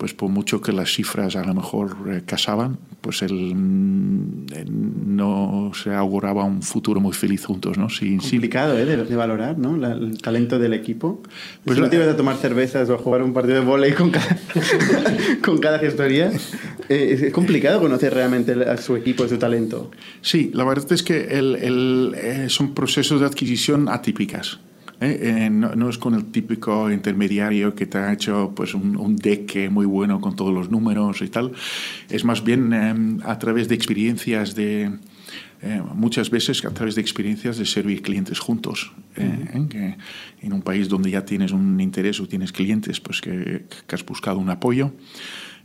pues por mucho que las cifras a lo mejor eh, casaban, pues él eh, no se auguraba un futuro muy feliz juntos, ¿no? Sí, Complicado, sí. ¿eh? De, de, valorar, ¿no? La, el talento del equipo. Pues si no te ibas a tomar cervezas o a jugar un partido de volei con cada, con cada gestoría, eh, es complicado conocer realmente a su equipo y su talento. Sí, la verdad es que el, el, eh, son procesos de adquisición atípicas. ¿Eh? Eh, no, no, es con el típico intermediario que te ha hecho pues, un, un, deck muy bueno con todos los números y tal. Es más bien eh, a través de experiencias de... muchas veces a través de experiencias de servir clientes juntos. Uh -huh. que en un país donde ya tienes un interés o tienes clientes, pues que, que has buscado un apoyo.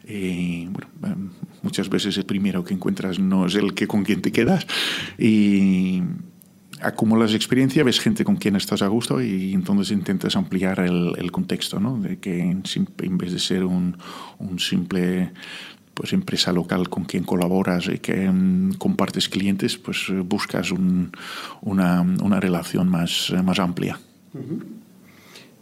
Y bueno, muchas veces el primero que encuentras no es el que con quien te quedas. Y acumulas experiencia, ves gente con quien estás a gusto y entonces intentas ampliar el, el contexto, ¿no? De que en, en, vez de ser un, un simple pues empresa local con quien colaboras y que um, compartes clientes, pues buscas un, una, una, relación más, más amplia. Uh -huh.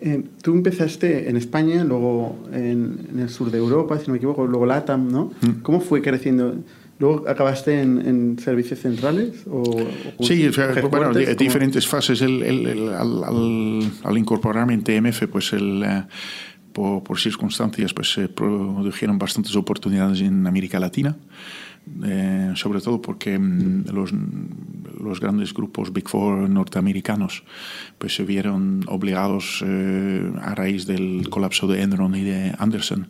eh, tú empezaste en España, luego en, en, el sur de Europa, si no me equivoco, luego LATAM, ¿no? Uh -huh. ¿Cómo fue creciendo? ¿Luego acabaste en, en, servicios centrales? O, o sí, bueno, como... diferentes fases. El, el, el, al, al, al, incorporarme en TMF, pues el, uh, por, por, circunstancias, pues se produjeron bastantes oportunidades en América Latina. Eh, sobre todo porque mm, los, los, grandes grupos Big Four norteamericanos pues se vieron obligados eh, a raíz del colapso de Enron y de Anderson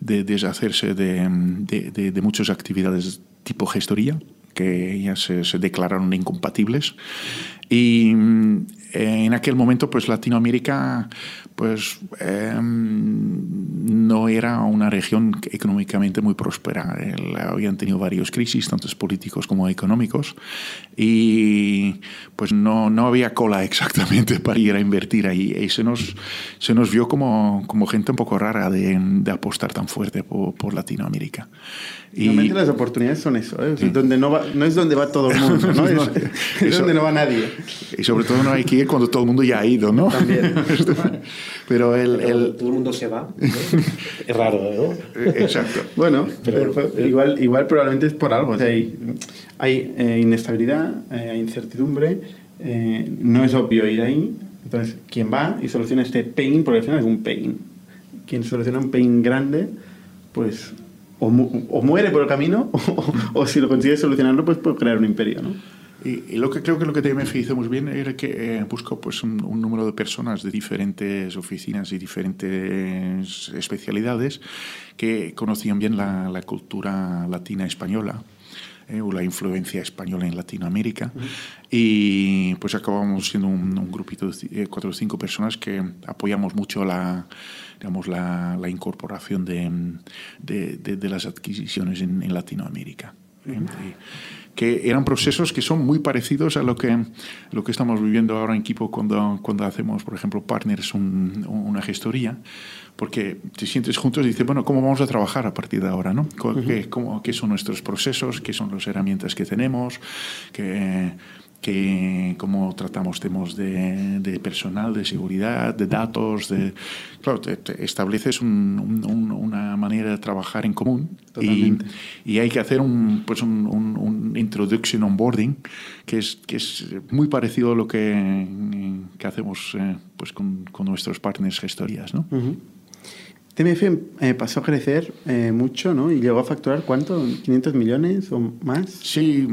de deshacerse de, de, de, de muchas actividades tipo gestoría que ya se, se declararon incompatibles. Y eh, en aquel momento pues Latinoamérica pues eh, no era una región económicamente muy próspera. El, habían tenido varios crisis, tanto políticos como económicos, y pues no, no había cola exactamente para ir a invertir ahí. Y se nos, se nos vio como, como gente un poco rara de, de apostar tan fuerte por, por Latinoamérica. Y Normalmente las oportunidades son eso, ¿eh? sí. donde no, va, no es donde va todo el mundo, ¿no? es, es donde no va nadie. Y sobre todo no hay que ir cuando todo el mundo ya ha ido, ¿no? También. Pero el, el... Todo el mundo se va. ¿no? es raro, ¿no? Exacto. Bueno, pero, pero, igual, igual probablemente es por algo. O sea, hay, hay eh, inestabilidad, eh, hay incertidumbre, eh, no es obvio ir ahí. Entonces, quien va y soluciona este pain, porque al final es un pain, quien soluciona un pain grande, pues o, mu o muere por el camino, o, o, si lo consigue solucionarlo, pues puede crear un imperio, ¿no? Y, y, lo que creo que lo que TMF hizo muy bien era que eh, buscó pues, un, un, número de personas de diferentes oficinas y diferentes especialidades que conocían bien la, la cultura latina española. Eh, o la influencia española en Latinoamérica. Uh -huh. Y pues acabamos siendo un, un grupito de cuatro o cinco personas que apoyamos mucho la, digamos, la, la incorporación de, de, de, de, las adquisiciones en, en Latinoamérica. Uh -huh. Que eran procesos que son muy parecidos a lo que, lo que estamos viviendo ahora en equipo cuando, cuando hacemos, por ejemplo, partners, un, una gestoría, porque te sientes juntos y dices, bueno, ¿cómo vamos a trabajar a partir de ahora? ¿no? ¿Qué, cómo, ¿Qué son nuestros procesos? ¿Qué son las herramientas que tenemos? ¿Qué, que cómo tratamos temas de, de, personal, de seguridad, de datos, de claro, te, te estableces un, un, una manera de trabajar en común y, y, hay que hacer un, pues un, un, introduction onboarding que es, que es muy parecido a lo que, que hacemos eh, pues con, con, nuestros partners gestorías. ¿no? Uh -huh. TMF eh, pasó a crecer eh, mucho, ¿no? Y llegó a facturar cuánto, 500 millones o más. Sí,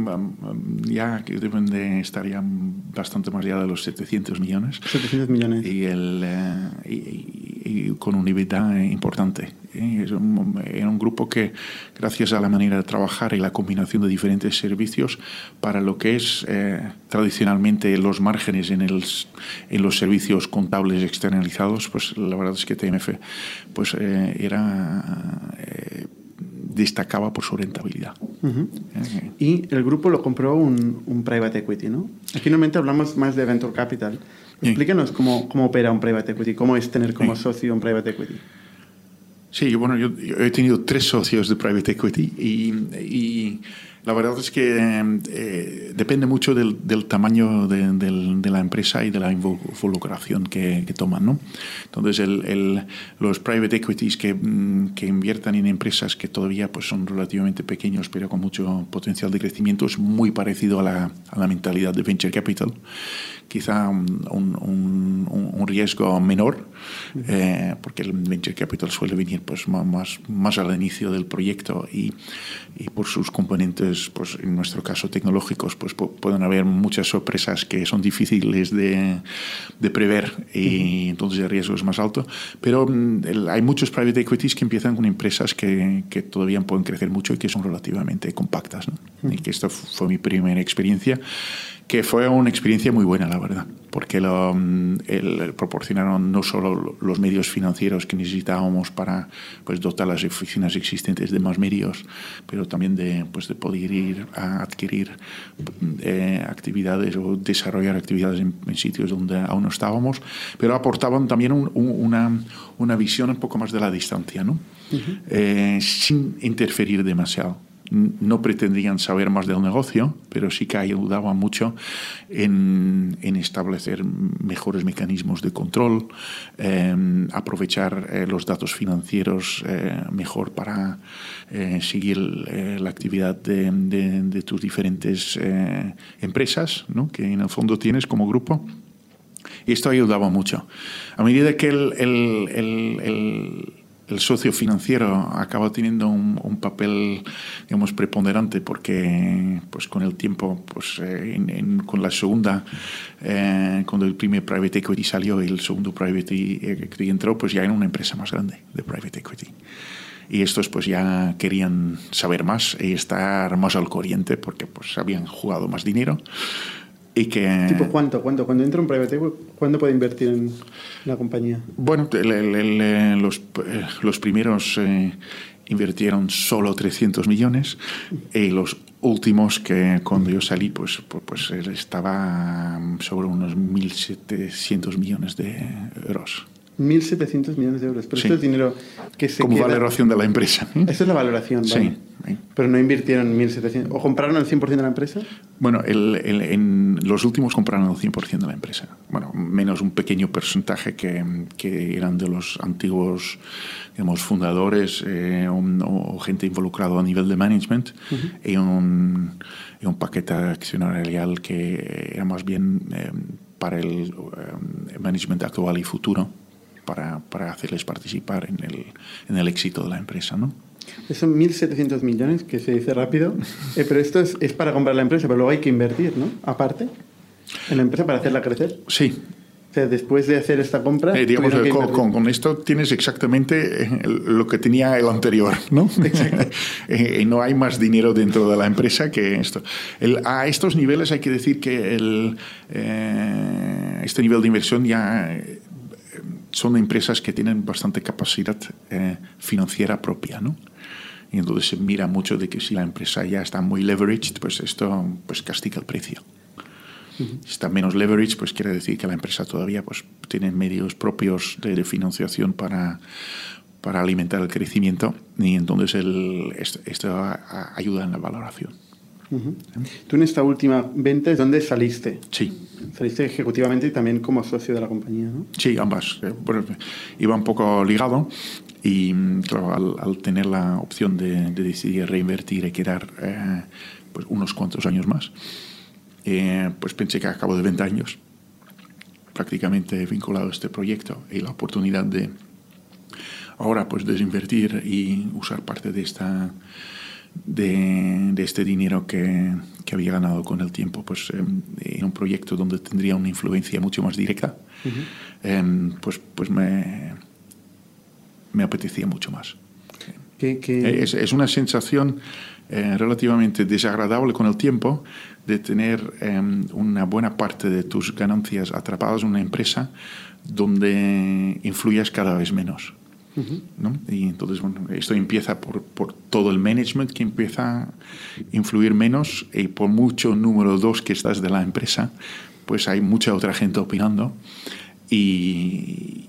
ya que deben de estar ya bastante más allá de los 700 millones. 700 millones. Y, el, eh, y, y con una vida importante. Es un, era un grupo que, gracias a la manera de trabajar y la combinación de diferentes servicios, para lo que es tradicionalmente los márgenes en, el, en los servicios contables externalizados, pues la verdad es que TMF pues, era destacaba por su rentabilidad. Y el grupo lo compró un, un, private equity, ¿no? Aquí normalmente hablamos más de venture capital. Explíquenos cómo, cómo, opera un private equity, cómo es tener como socio un private equity. Sí, bueno, yo, yo, he tenido tres socios de private equity y, y la verdad es que eh, depende mucho del, del tamaño de, de, la empresa y de la involucración que, que toman. ¿no? Entonces, el, el, los private equities que, mm, que, inviertan en empresas que todavía pues, son relativamente pequeños pero con mucho potencial de crecimiento es muy parecido a la, a la mentalidad de venture capital quizá un, un, un riesgo menor, eh, porque el venture capital suele venir pues, más, más al inicio del proyecto y, y por sus componentes, pues, en nuestro caso tecnológicos, pues pueden haber muchas sorpresas que son difíciles de, de prever y entonces el riesgo es más alto. Pero mm, el, hay muchos private equities que empiezan con empresas que, que, todavía pueden crecer mucho y que son relativamente compactas. ¿no? Y que esta fue mi primera experiencia que fue una experiencia muy buena, la verdad, porque lo, mm, el, proporcionaron no solo los medios financieros que necesitábamos para pues, dotar las oficinas existentes de más medios, pero también de, pues, de poder ir a adquirir eh, actividades o desarrollar actividades en, en, sitios donde aún no estábamos, pero aportaban también un, un, una, una visión un poco más de la distancia, ¿no? Uh -huh. eh, sin interferir demasiado no pretendían saber más del negocio, pero sí que ayudaban mucho en, establecer mejores mecanismos de control, eh, aprovechar eh, los datos financieros eh, mejor para eh, seguir la actividad de, tus diferentes empresas ¿no? que en el fondo tienes como grupo. Y esto ayudaba mucho. A medida que el socio financiero acaba teniendo un, un, papel digamos preponderante porque pues con el tiempo pues eh, en, en, con la segunda eh, cuando el primer private equity salió y el segundo private equity entró pues ya era una empresa más grande de private equity. Y estos pues ya querían saber más y estar más al corriente porque pues habían jugado más dinero y que... ¿Tipo cuánto? ¿Cuánto? Cuando entra un private equity, ¿cuándo puede invertir en la compañía? Bueno, el, el, el, los, los, primeros eh, invirtieron solo 300 millones y los últimos que cuando yo salí pues, pues, pues estaba sobre unos 1.700 millones de euros. 1.700 millones de euros. Pero sí. esto es dinero que se Como queda... valoración de la empresa. ¿eh? Esa es la valoración, ¿vale? Sí. Pero no invirtieron 1.700... ¿O compraron el 100% de la empresa? Bueno, el, el, en los últimos compraron el 100% de la empresa. Bueno, menos un pequeño porcentaje que, que eran de los antiguos digamos, fundadores eh, un, o gente involucrada a nivel de management uh -huh. y, un, y un paquete accionarial que era más bien eh, para el management actual y futuro para, para hacerles participar en el, en el éxito de la empresa, ¿no? Son 1.700 millones, que se dice rápido, eh, pero esto es, es, para comprar la empresa, pero luego hay que invertir, ¿no? Aparte, en la empresa para hacerla crecer. Sí. O sea, después de hacer esta compra... Eh, digamos, con, con, con, esto tienes exactamente eh, lo que tenía el anterior, ¿no? eh, no hay más dinero dentro de la empresa que esto. El, a estos niveles hay que decir que el, eh, este nivel de inversión ya son empresas que tienen bastante capacidad eh, financiera propia, ¿no? Y entonces se mira mucho de que si la empresa ya está muy leveraged, pues esto pues castiga el precio. Uh -huh. Si está menos leveraged, pues quiere decir que la empresa todavía pues, tiene medios propios de, de financiación para, para alimentar el crecimiento y entonces el, esto, esto ayuda en la valoración. Uh -huh. Tú en esta última venta es donde saliste. Sí. Saliste ejecutivamente y también como socio de la compañía, ¿no? Sí, ambas. Eh, bueno, iba un poco ligado y, claro, al, al tener la opción de, de, decidir reinvertir y quedar eh, pues unos cuantos años más, eh, pues pensé que a cabo de 20 años, prácticamente vinculado a este proyecto y la oportunidad de ahora pues desinvertir y usar parte de esta de, de este dinero que, que, había ganado con el tiempo pues, en un proyecto donde tendría una influencia mucho más directa, uh -huh. eh, pues, pues me, me apetecía mucho más. ¿Qué, qué... Es, es, una sensación eh, relativamente desagradable con el tiempo de tener eh, una buena parte de tus ganancias atrapadas en una empresa donde influyas cada vez menos. ¿No? Y entonces, bueno, esto empieza por, por, todo el management que empieza a influir menos y por mucho número dos que estás de la empresa, pues hay mucha otra gente opinando y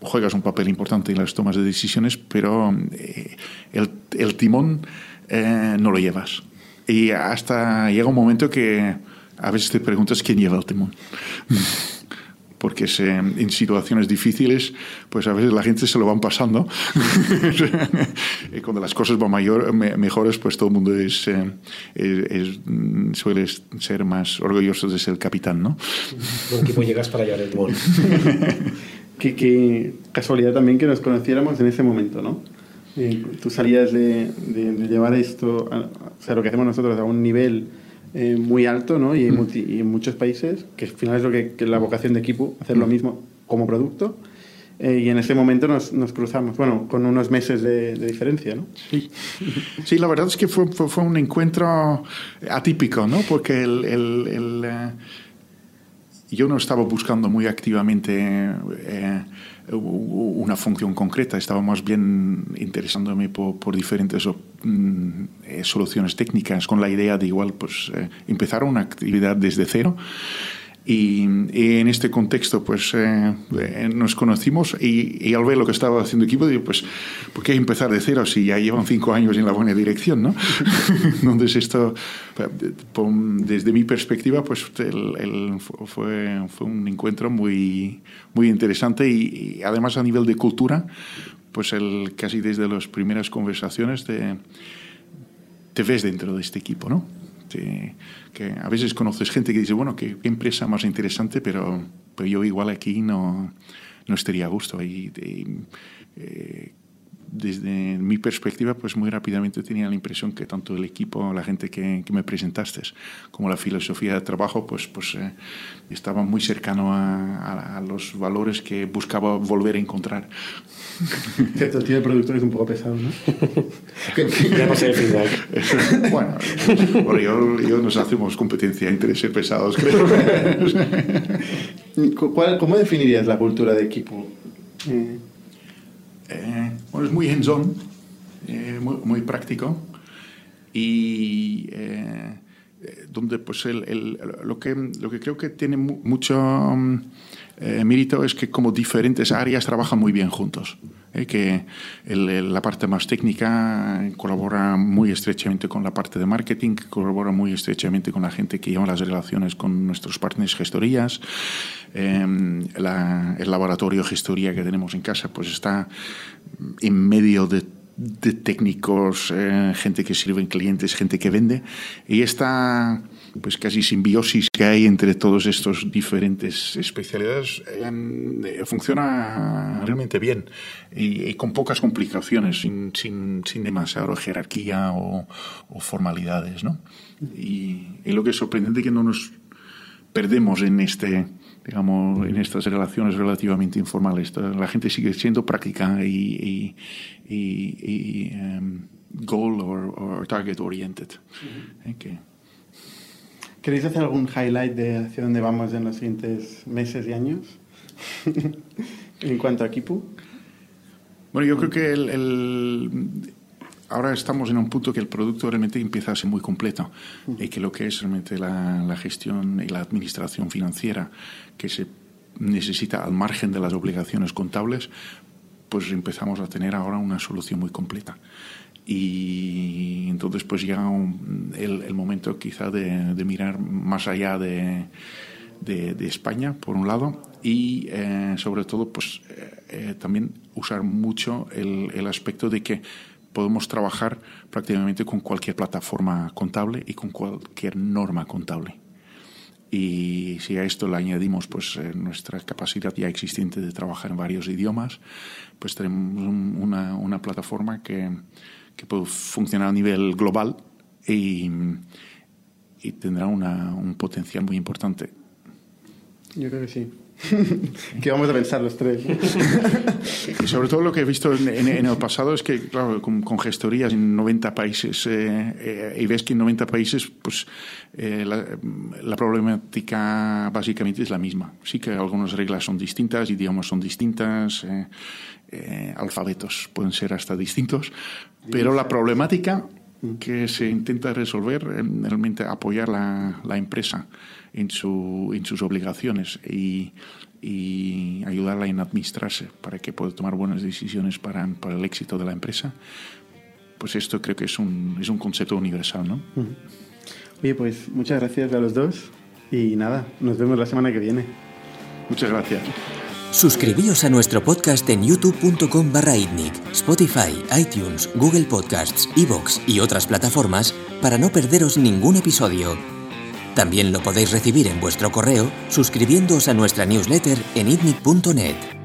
juegas un papel importante en las tomas de decisiones, pero eh, el, el, timón eh, no lo llevas. Y hasta llega un momento que a veces te preguntas quién lleva el timón. porque se, en situaciones difíciles, pues a veces la gente se lo van pasando. y cuando las cosas van mayor, me, mejores, pues todo el mundo es, eh, es, es, suele ser más orgulloso de ser el capitán, ¿no? Un equipo llegas para llevar el timón. qué, qué, casualidad también que nos conociéramos en ese momento, ¿no? Eh, tú salías de, de, de llevar esto, a, o sea, lo que hacemos nosotros a un nivel eh, muy alto, ¿no? Y, multi, y, en muchos países, que al final es lo que, que la vocación de equipo, hacer lo mismo como producto. Eh, y en ese momento nos, nos, cruzamos, bueno, con unos meses de, de, diferencia, ¿no? Sí. sí, la verdad es que fue, fue, fue un encuentro atípico, ¿no? Porque el, el, el uh, yo no estaba buscando muy activamente eh, una función concreta, estaba más bien interesándome por, por diferentes mm, eh, soluciones técnicas con la idea de igual pues eh, empezar una actividad desde cero. Y, y, en este contexto, pues eh, eh, nos conocimos y, y, al ver lo que estaba haciendo el equipo, digo, pues, ¿por qué empezar de cero si ya llevan cinco años en la buena dirección, no? Entonces, esto, desde mi perspectiva, pues el, el, fue, fue un encuentro muy, muy interesante y, y, además a nivel de cultura, pues el, casi desde las primeras conversaciones te, ves dentro de este equipo, ¿no? Que a veces conoces gente que dice, bueno, qué, empresa más interesante, pero, pero, yo igual aquí no, no estaría a gusto. Eh, desde mi perspectiva, pues muy rápidamente tenía la impresión que tanto el equipo, la gente que, que me presentaste, como la filosofía de trabajo, pues, pues eh, estaba muy cercano a, a, a, los valores que buscaba volver a encontrar. Cierto, el tío de productor es un poco pesado, ¿no? ya no sé el feedback. bueno, bueno yo, yo, nos hacemos competencia entre ser pesados, creo. ¿Cuál, ¿Cómo definirías la cultura de equipo? Eh, eh, bueno, es muy hands-on, eh, muy, práctico y eh, donde pues el, lo, que, lo que creo que tiene mucho um, mérito es que como diferentes áreas trabajan muy bien juntos. Que el, la parte más técnica colabora muy estrechamente con la parte de marketing, colabora muy estrechamente con la gente que lleva las relaciones con nuestros partners gestorías. Eh, la, el laboratorio gestoría que tenemos en casa pues está en medio de, de técnicos, eh, gente que sirve en clientes, gente que vende, y esta pues casi simbiosis que hay entre todos estos diferentes especialidades eh, funciona realmente bien y, con pocas complicaciones, sin, sin, sin demasiada jerarquía o, o formalidades. ¿no? Y, y, lo que es sorprendente es que no nos perdemos en este digamos, en estas relaciones relativamente informales. La gente sigue siendo práctica y, y, y um, goal or, or, target oriented. Uh -huh. okay. ¿Queréis hacer algún highlight de hacia dónde vamos en los siguientes meses y años? en cuanto a equipo. Bueno, yo creo que el, el, ahora estamos en un punto que el producto realmente empieza a ser muy completo y que lo que es realmente la, gestión y la administración financiera que se necesita al margen de las obligaciones contables, pues empezamos a tener ahora una solución muy completa. Y entonces pues llega el, momento quizá de, mirar más allá de, España, por un lado, y eh, sobre todo pues eh, eh, también usar mucho el aspecto de que podemos trabajar prácticamente con cualquier plataforma contable y con cualquier norma contable. Y si a esto le añadimos pues, eh, nuestra capacidad ya existente de trabajar en varios idiomas, pues tenemos un, una, una, plataforma que, que, puede funcionar a nivel global y, y tendrá una, un potencial muy importante. Yo creo que sí. ¿Qué vamos a pensar los tres? y sobre todo lo que he visto en, el pasado es que, claro, con, gestorías en 90 países, eh, eh, y ves que en 90 países, pues eh, la, problemática básicamente es la misma. Sí que algunas reglas son distintas, idiomas son distintas, alfabetos pueden ser hasta distintos, pero la problemática que se intenta resolver realmente apoyar la, la empresa en, su, en sus obligaciones y, y, ayudarla en administrarse para que pueda tomar buenas decisiones para, para, el éxito de la empresa, pues esto creo que es un, es un concepto universal. ¿no? Oye, pues muchas gracias a los dos y nada, nos vemos la semana que viene. Muchas gracias. Suscribíos a nuestro podcast en youtube.com barra Spotify, iTunes, Google Podcasts, Evox y otras plataformas para no perderos ningún episodio. También lo podéis recibir en vuestro correo suscribiéndoos a nuestra newsletter en itnic.net.